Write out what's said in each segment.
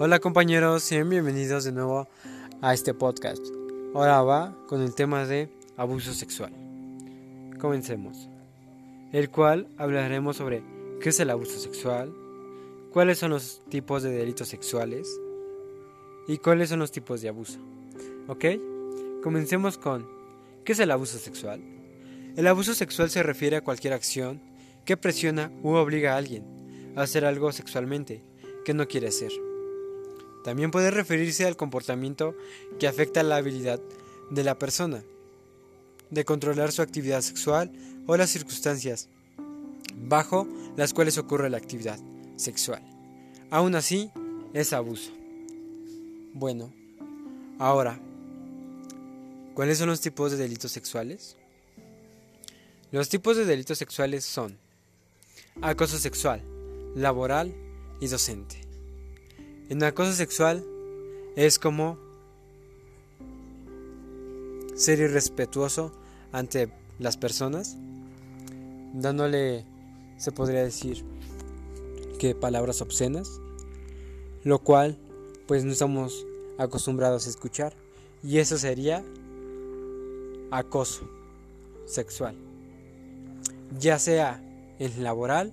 Hola compañeros, sean bienvenidos de nuevo a este podcast. Ahora va con el tema de abuso sexual. Comencemos. El cual hablaremos sobre qué es el abuso sexual, cuáles son los tipos de delitos sexuales y cuáles son los tipos de abuso. ¿Ok? Comencemos con ¿qué es el abuso sexual? El abuso sexual se refiere a cualquier acción que presiona u obliga a alguien a hacer algo sexualmente que no quiere hacer. También puede referirse al comportamiento que afecta la habilidad de la persona de controlar su actividad sexual o las circunstancias bajo las cuales ocurre la actividad sexual. Aún así, es abuso. Bueno, ahora, ¿cuáles son los tipos de delitos sexuales? Los tipos de delitos sexuales son acoso sexual, laboral y docente. En acoso sexual es como ser irrespetuoso ante las personas, dándole, se podría decir, que palabras obscenas, lo cual pues no estamos acostumbrados a escuchar, y eso sería acoso sexual, ya sea en laboral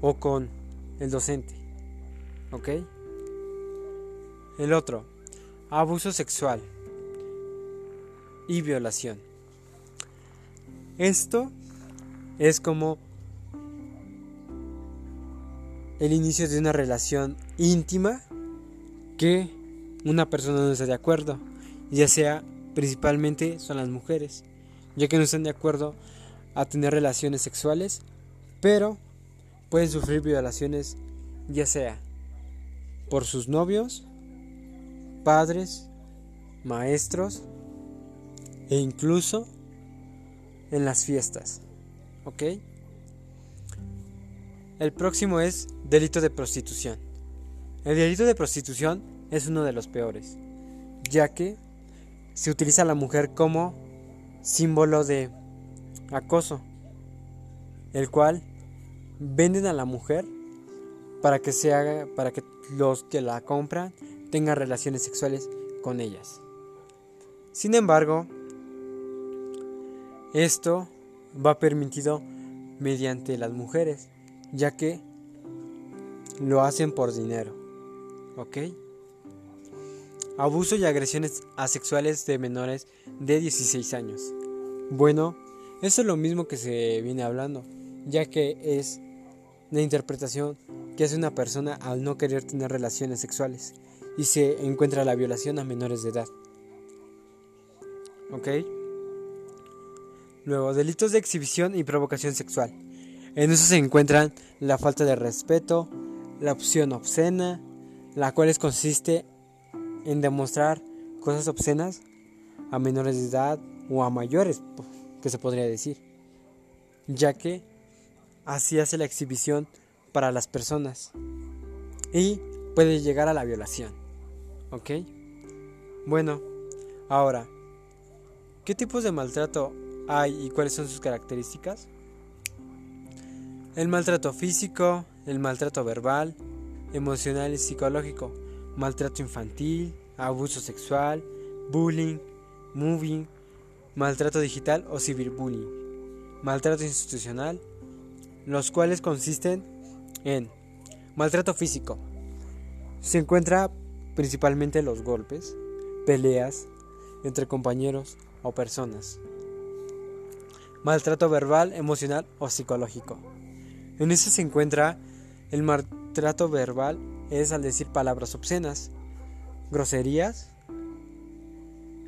o con el docente. ¿Ok? El otro, abuso sexual y violación. Esto es como el inicio de una relación íntima que una persona no está de acuerdo, ya sea principalmente son las mujeres, ya que no están de acuerdo a tener relaciones sexuales, pero pueden sufrir violaciones ya sea por sus novios, padres, maestros e incluso en las fiestas. ¿Ok? El próximo es delito de prostitución. El delito de prostitución es uno de los peores, ya que se utiliza a la mujer como símbolo de acoso, el cual venden a la mujer para que se haga, para que los que la compran tengan relaciones sexuales con ellas. Sin embargo, esto va permitido mediante las mujeres, ya que lo hacen por dinero. ¿Ok? Abuso y agresiones asexuales de menores de 16 años. Bueno, eso es lo mismo que se viene hablando, ya que es la interpretación que hace una persona al no querer tener relaciones sexuales y se encuentra la violación a menores de edad. ¿Ok? Luego, delitos de exhibición y provocación sexual. En eso se encuentran la falta de respeto, la opción obscena, la cual consiste en demostrar cosas obscenas a menores de edad o a mayores, que se podría decir, ya que así hace la exhibición para las personas y puede llegar a la violación. ¿Ok? Bueno, ahora, ¿qué tipos de maltrato hay y cuáles son sus características? El maltrato físico, el maltrato verbal, emocional y psicológico, maltrato infantil, abuso sexual, bullying, moving, maltrato digital o ciberbullying, maltrato institucional, los cuales consisten en maltrato físico. Se encuentra principalmente los golpes, peleas entre compañeros o personas. Maltrato verbal, emocional o psicológico. En ese se encuentra el maltrato verbal es al decir palabras obscenas, groserías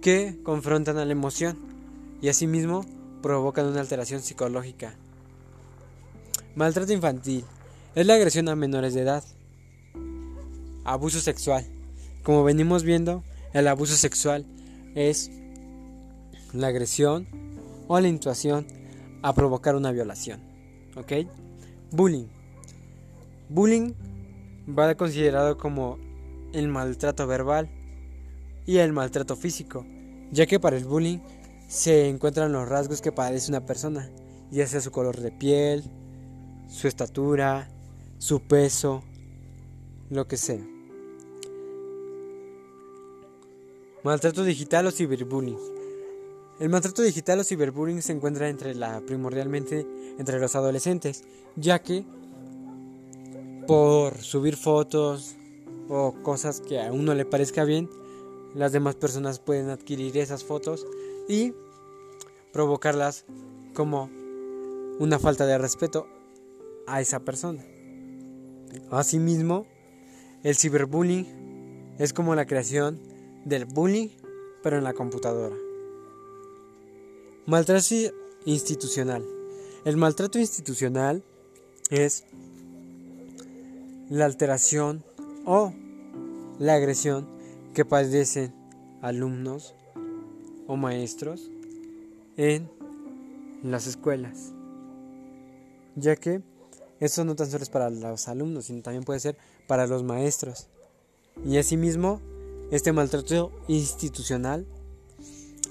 que confrontan a la emoción y asimismo provocan una alteración psicológica. Maltrato infantil es la agresión a menores de edad. Abuso sexual. Como venimos viendo, el abuso sexual es la agresión o la intuación a provocar una violación. ¿Ok? Bullying. Bullying va considerado como el maltrato verbal y el maltrato físico, ya que para el bullying se encuentran los rasgos que padece una persona, ya sea su color de piel, su estatura, su peso, lo que sea. Maltrato digital o ciberbullying. El maltrato digital o ciberbullying se encuentra entre la, primordialmente entre los adolescentes, ya que por subir fotos o cosas que a uno le parezca bien, las demás personas pueden adquirir esas fotos y provocarlas como una falta de respeto a esa persona. Asimismo, el ciberbullying es como la creación del bullying, pero en la computadora. Maltrato institucional. El maltrato institucional es la alteración o la agresión que padecen alumnos o maestros en las escuelas, ya que esto no tan solo es para los alumnos, sino también puede ser para los maestros. Y asimismo, este maltrato institucional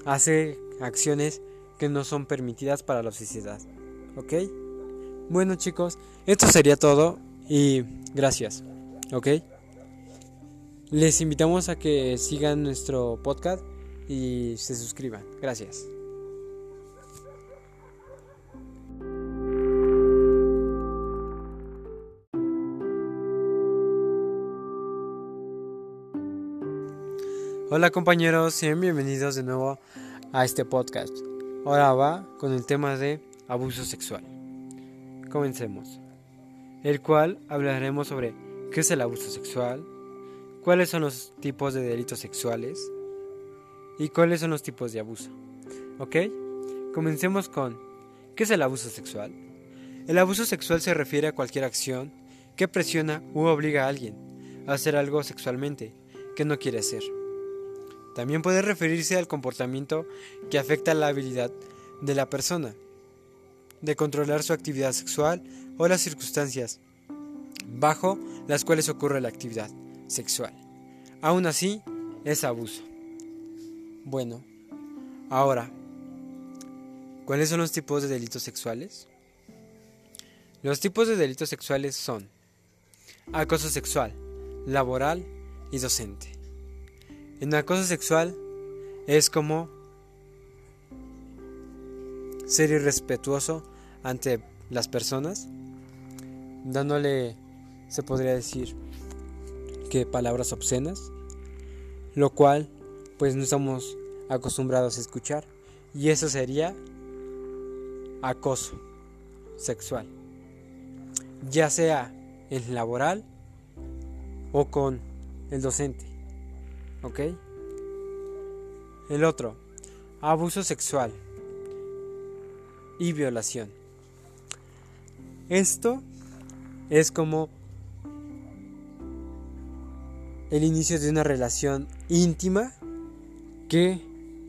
hace acciones que no son permitidas para la sociedad. ¿Ok? Bueno chicos, esto sería todo y gracias. ¿Ok? Les invitamos a que sigan nuestro podcast y se suscriban. Gracias. Hola compañeros, sean bienvenidos de nuevo a este podcast. Ahora va con el tema de abuso sexual. Comencemos. El cual hablaremos sobre qué es el abuso sexual, cuáles son los tipos de delitos sexuales y cuáles son los tipos de abuso. ¿Ok? Comencemos con ¿qué es el abuso sexual? El abuso sexual se refiere a cualquier acción que presiona u obliga a alguien a hacer algo sexualmente que no quiere hacer. También puede referirse al comportamiento que afecta la habilidad de la persona de controlar su actividad sexual o las circunstancias bajo las cuales ocurre la actividad sexual. Aún así, es abuso. Bueno, ahora, ¿cuáles son los tipos de delitos sexuales? Los tipos de delitos sexuales son acoso sexual, laboral y docente. En acoso sexual es como ser irrespetuoso ante las personas, dándole, se podría decir, que palabras obscenas, lo cual pues no estamos acostumbrados a escuchar, y eso sería acoso sexual, ya sea en laboral o con el docente. ¿Ok? El otro, abuso sexual y violación. Esto es como el inicio de una relación íntima que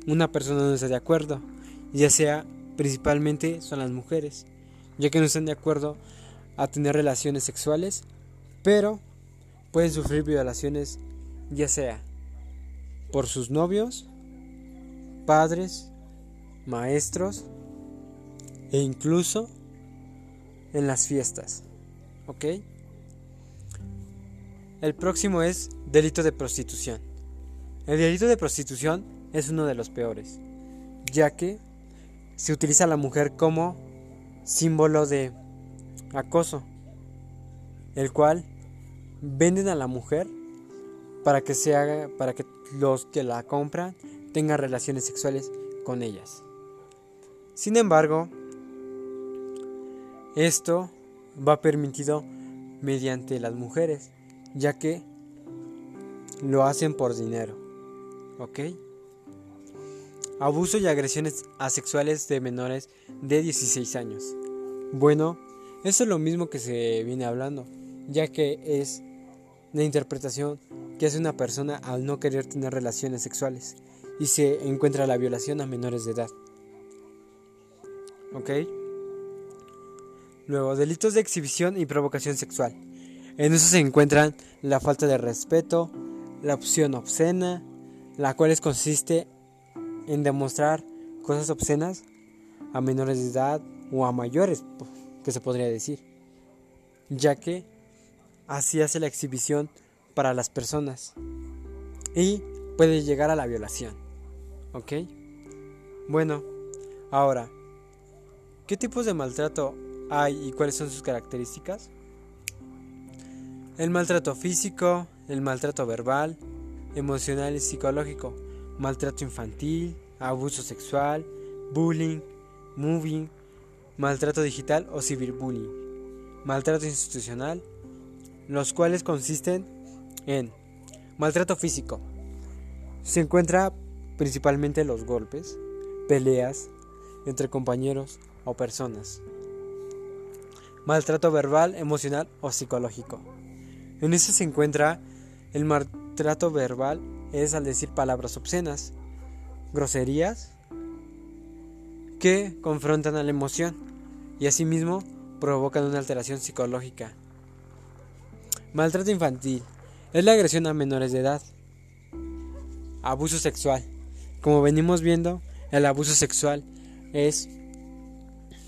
una persona no está de acuerdo, ya sea principalmente son las mujeres, ya que no están de acuerdo a tener relaciones sexuales, pero pueden sufrir violaciones ya sea por sus novios, padres, maestros e incluso en las fiestas. ¿Ok? El próximo es delito de prostitución. El delito de prostitución es uno de los peores, ya que se utiliza a la mujer como símbolo de acoso, el cual venden a la mujer para que se haga, para que los que la compran tengan relaciones sexuales con ellas. Sin embargo, esto va permitido mediante las mujeres, ya que lo hacen por dinero. ¿Ok? Abuso y agresiones asexuales de menores de 16 años. Bueno, eso es lo mismo que se viene hablando, ya que es la interpretación que hace una persona al no querer tener relaciones sexuales y se encuentra la violación a menores de edad. ¿Ok? Luego, delitos de exhibición y provocación sexual. En eso se encuentran la falta de respeto, la opción obscena, la cual consiste en demostrar cosas obscenas a menores de edad o a mayores, que se podría decir, ya que así hace la exhibición para las personas. Y puede llegar a la violación. ¿Ok? Bueno, ahora, ¿qué tipos de maltrato hay y cuáles son sus características? El maltrato físico, el maltrato verbal, emocional y psicológico, maltrato infantil, abuso sexual, bullying, moving, maltrato digital o ciberbullying, maltrato institucional, los cuales consisten en maltrato físico. Se encuentra principalmente los golpes, peleas entre compañeros o personas. Maltrato verbal, emocional o psicológico. En ese se encuentra el maltrato verbal es al decir palabras obscenas, groserías que confrontan a la emoción y asimismo provocan una alteración psicológica. Maltrato infantil es la agresión a menores de edad. Abuso sexual. Como venimos viendo, el abuso sexual es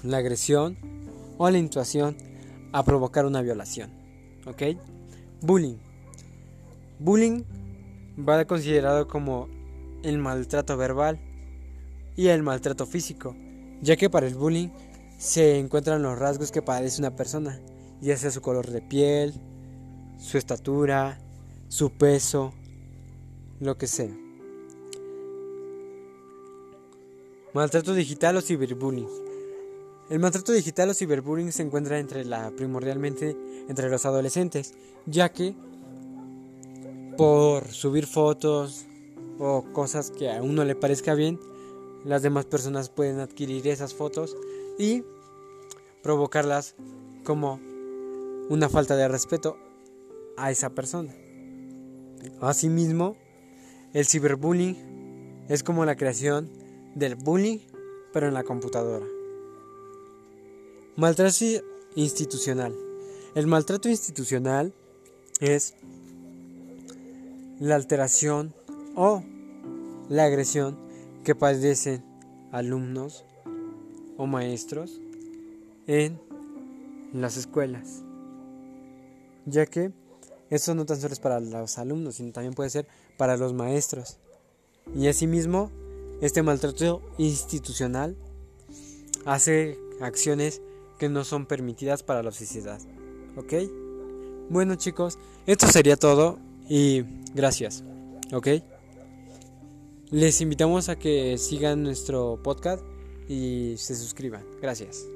la agresión o la intuación a provocar una violación. ¿Ok? Bullying. Bullying va considerado como el maltrato verbal y el maltrato físico, ya que para el bullying se encuentran los rasgos que padece una persona, ya sea su color de piel, su estatura, su peso, lo que sea. Maltrato digital o ciberbullying. El maltrato digital o ciberbullying se encuentra entre la primordialmente entre los adolescentes, ya que por subir fotos o cosas que a uno le parezca bien, las demás personas pueden adquirir esas fotos y provocarlas como una falta de respeto a esa persona. Asimismo, el ciberbullying es como la creación del bullying, pero en la computadora. Maltrato institucional. El maltrato institucional es la alteración o la agresión que padecen alumnos o maestros en las escuelas. Ya que esto no tan solo es para los alumnos, sino también puede ser para los maestros. Y asimismo, este maltrato institucional hace acciones que no son permitidas para la sociedad. ¿Ok? Bueno chicos, esto sería todo y gracias. ¿Ok? Les invitamos a que sigan nuestro podcast y se suscriban. Gracias.